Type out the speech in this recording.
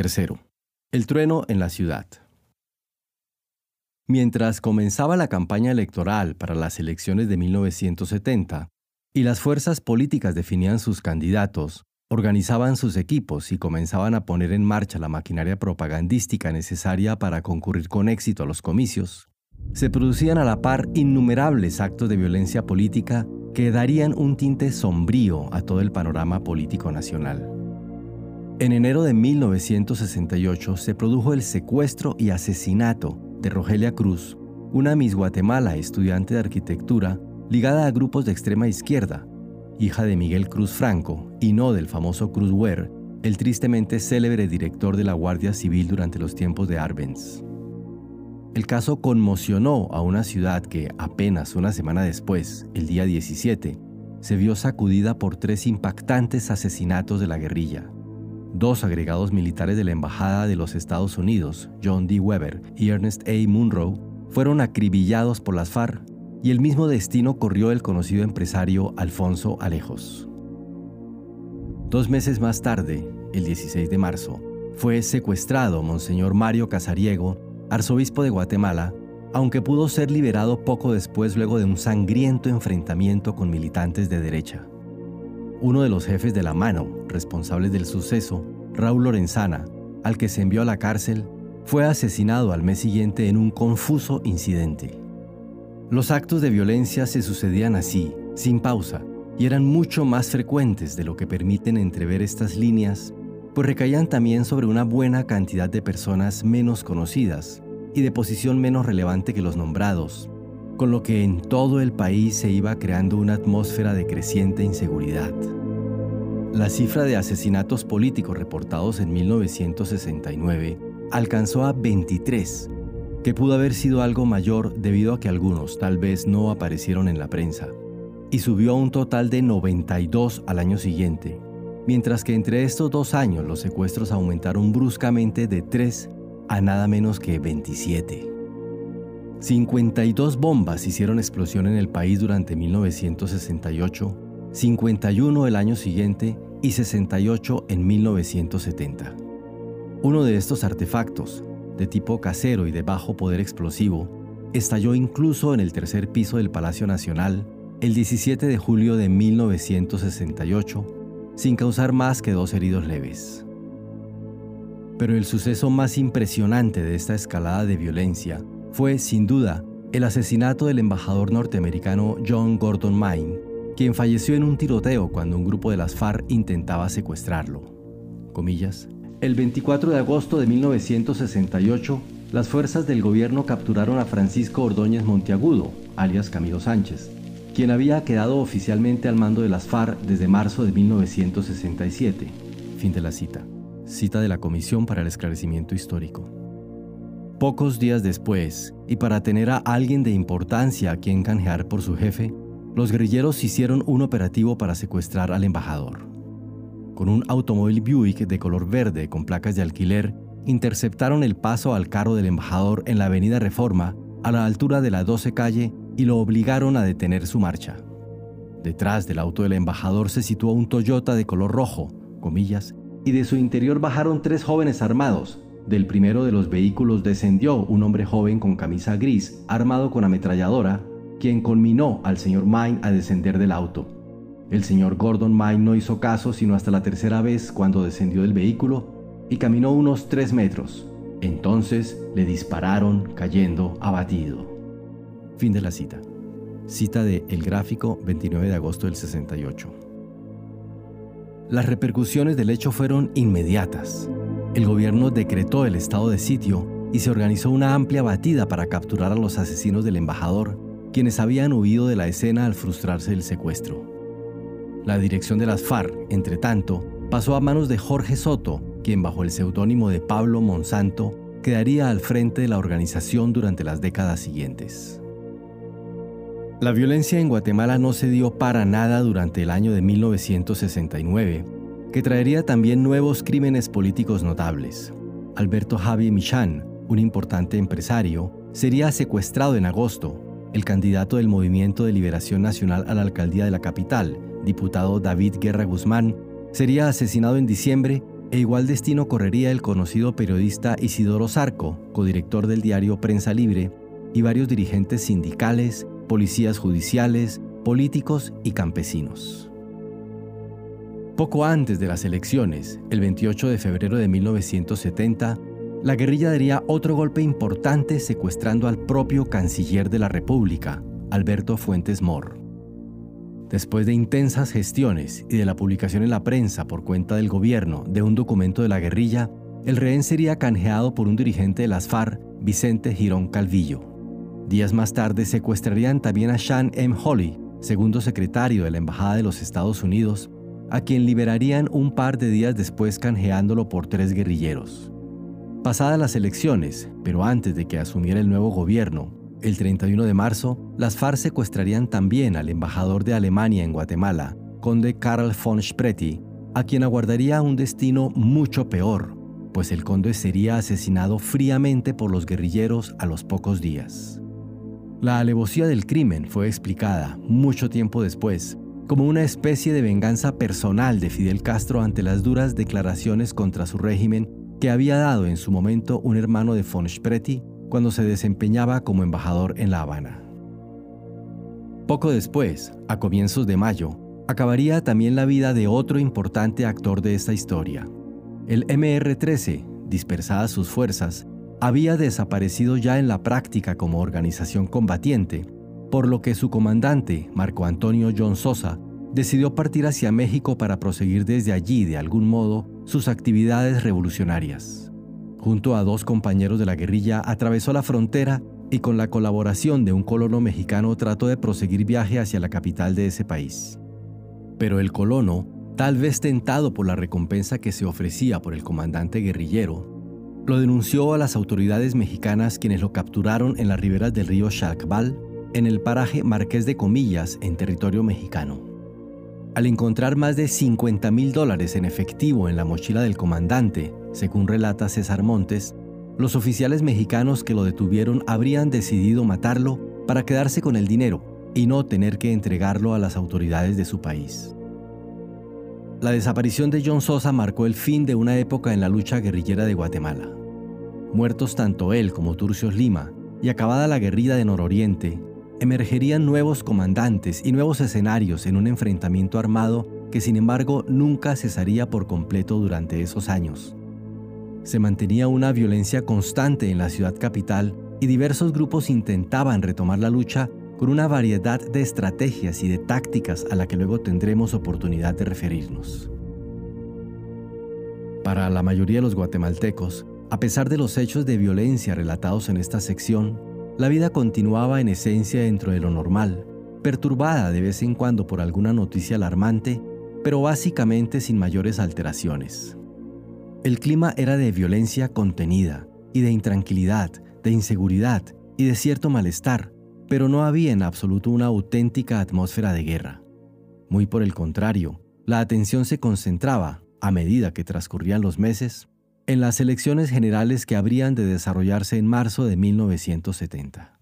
Tercero, el trueno en la ciudad. Mientras comenzaba la campaña electoral para las elecciones de 1970 y las fuerzas políticas definían sus candidatos, organizaban sus equipos y comenzaban a poner en marcha la maquinaria propagandística necesaria para concurrir con éxito a los comicios, se producían a la par innumerables actos de violencia política que darían un tinte sombrío a todo el panorama político nacional. En enero de 1968 se produjo el secuestro y asesinato de Rogelia Cruz, una Miss Guatemala estudiante de arquitectura ligada a grupos de extrema izquierda, hija de Miguel Cruz Franco y no del famoso Cruz Ware, el tristemente célebre director de la Guardia Civil durante los tiempos de Arbenz. El caso conmocionó a una ciudad que apenas una semana después, el día 17, se vio sacudida por tres impactantes asesinatos de la guerrilla. Dos agregados militares de la Embajada de los Estados Unidos, John D. Weber y Ernest A. Munro, fueron acribillados por las FARC y el mismo destino corrió el conocido empresario Alfonso Alejos. Dos meses más tarde, el 16 de marzo, fue secuestrado Monseñor Mario Casariego, arzobispo de Guatemala, aunque pudo ser liberado poco después luego de un sangriento enfrentamiento con militantes de derecha. Uno de los jefes de la mano, responsables del suceso, Raúl Lorenzana, al que se envió a la cárcel, fue asesinado al mes siguiente en un confuso incidente. Los actos de violencia se sucedían así, sin pausa, y eran mucho más frecuentes de lo que permiten entrever estas líneas, pues recaían también sobre una buena cantidad de personas menos conocidas y de posición menos relevante que los nombrados, con lo que en todo el país se iba creando una atmósfera de creciente inseguridad. La cifra de asesinatos políticos reportados en 1969 alcanzó a 23, que pudo haber sido algo mayor debido a que algunos tal vez no aparecieron en la prensa, y subió a un total de 92 al año siguiente, mientras que entre estos dos años los secuestros aumentaron bruscamente de 3 a nada menos que 27. 52 bombas hicieron explosión en el país durante 1968, 51 el año siguiente y 68 en 1970. Uno de estos artefactos, de tipo casero y de bajo poder explosivo, estalló incluso en el tercer piso del Palacio Nacional el 17 de julio de 1968, sin causar más que dos heridos leves. Pero el suceso más impresionante de esta escalada de violencia fue, sin duda, el asesinato del embajador norteamericano John Gordon Main, quien falleció en un tiroteo cuando un grupo de las FARC intentaba secuestrarlo. El 24 de agosto de 1968, las fuerzas del gobierno capturaron a Francisco Ordóñez Monteagudo, alias Camilo Sánchez, quien había quedado oficialmente al mando de las FARC desde marzo de 1967. Fin de la cita. Cita de la Comisión para el Esclarecimiento Histórico. Pocos días después, y para tener a alguien de importancia a quien canjear por su jefe, los guerrilleros hicieron un operativo para secuestrar al embajador con un automóvil Buick de color verde con placas de alquiler, interceptaron el paso al carro del embajador en la avenida Reforma, a la altura de la 12 calle, y lo obligaron a detener su marcha. Detrás del auto del embajador se situó un Toyota de color rojo, comillas, y de su interior bajaron tres jóvenes armados. Del primero de los vehículos descendió un hombre joven con camisa gris, armado con ametralladora, quien conminó al señor Mine a descender del auto. El señor Gordon Mine no hizo caso sino hasta la tercera vez cuando descendió del vehículo y caminó unos tres metros. Entonces le dispararon cayendo abatido. Fin de la cita. Cita de El Gráfico, 29 de agosto del 68. Las repercusiones del hecho fueron inmediatas. El gobierno decretó el estado de sitio y se organizó una amplia batida para capturar a los asesinos del embajador, quienes habían huido de la escena al frustrarse el secuestro. La dirección de las FARC, entre tanto, pasó a manos de Jorge Soto, quien bajo el seudónimo de Pablo Monsanto quedaría al frente de la organización durante las décadas siguientes. La violencia en Guatemala no se dio para nada durante el año de 1969, que traería también nuevos crímenes políticos notables. Alberto Javi Michan, un importante empresario, sería secuestrado en agosto. El candidato del Movimiento de Liberación Nacional a la alcaldía de la capital, diputado David Guerra Guzmán, sería asesinado en diciembre e igual destino correría el conocido periodista Isidoro Sarco, codirector del diario Prensa Libre, y varios dirigentes sindicales, policías judiciales, políticos y campesinos. Poco antes de las elecciones, el 28 de febrero de 1970, la guerrilla daría otro golpe importante secuestrando al propio canciller de la República, Alberto Fuentes Mor. Después de intensas gestiones y de la publicación en la prensa por cuenta del gobierno de un documento de la guerrilla, el rehén sería canjeado por un dirigente de las FARC, Vicente Girón Calvillo. Días más tarde secuestrarían también a Sean M. Holly, segundo secretario de la Embajada de los Estados Unidos, a quien liberarían un par de días después canjeándolo por tres guerrilleros. Pasadas las elecciones, pero antes de que asumiera el nuevo gobierno, el 31 de marzo, las FARC secuestrarían también al embajador de Alemania en Guatemala, conde Karl von Spreti, a quien aguardaría un destino mucho peor, pues el conde sería asesinado fríamente por los guerrilleros a los pocos días. La alevosía del crimen fue explicada, mucho tiempo después, como una especie de venganza personal de Fidel Castro ante las duras declaraciones contra su régimen que había dado en su momento un hermano de von Spreti cuando se desempeñaba como embajador en La Habana. Poco después, a comienzos de mayo, acabaría también la vida de otro importante actor de esta historia. El MR-13, dispersadas sus fuerzas, había desaparecido ya en la práctica como organización combatiente, por lo que su comandante, Marco Antonio John Sosa, decidió partir hacia México para proseguir desde allí, de algún modo, sus actividades revolucionarias junto a dos compañeros de la guerrilla, atravesó la frontera y con la colaboración de un colono mexicano trató de proseguir viaje hacia la capital de ese país. Pero el colono, tal vez tentado por la recompensa que se ofrecía por el comandante guerrillero, lo denunció a las autoridades mexicanas quienes lo capturaron en las riberas del río Xacbal, en el paraje Marqués de Comillas, en territorio mexicano. Al encontrar más de 50 mil dólares en efectivo en la mochila del comandante, según relata César Montes, los oficiales mexicanos que lo detuvieron habrían decidido matarlo para quedarse con el dinero y no tener que entregarlo a las autoridades de su país. La desaparición de John Sosa marcó el fin de una época en la lucha guerrillera de Guatemala. Muertos tanto él como Turcios Lima y acabada la guerrilla de Nororiente, emergerían nuevos comandantes y nuevos escenarios en un enfrentamiento armado que sin embargo nunca cesaría por completo durante esos años se mantenía una violencia constante en la ciudad capital y diversos grupos intentaban retomar la lucha con una variedad de estrategias y de tácticas a la que luego tendremos oportunidad de referirnos. Para la mayoría de los guatemaltecos, a pesar de los hechos de violencia relatados en esta sección, la vida continuaba en esencia dentro de lo normal, perturbada de vez en cuando por alguna noticia alarmante, pero básicamente sin mayores alteraciones. El clima era de violencia contenida y de intranquilidad, de inseguridad y de cierto malestar, pero no había en absoluto una auténtica atmósfera de guerra. Muy por el contrario, la atención se concentraba, a medida que transcurrían los meses, en las elecciones generales que habrían de desarrollarse en marzo de 1970.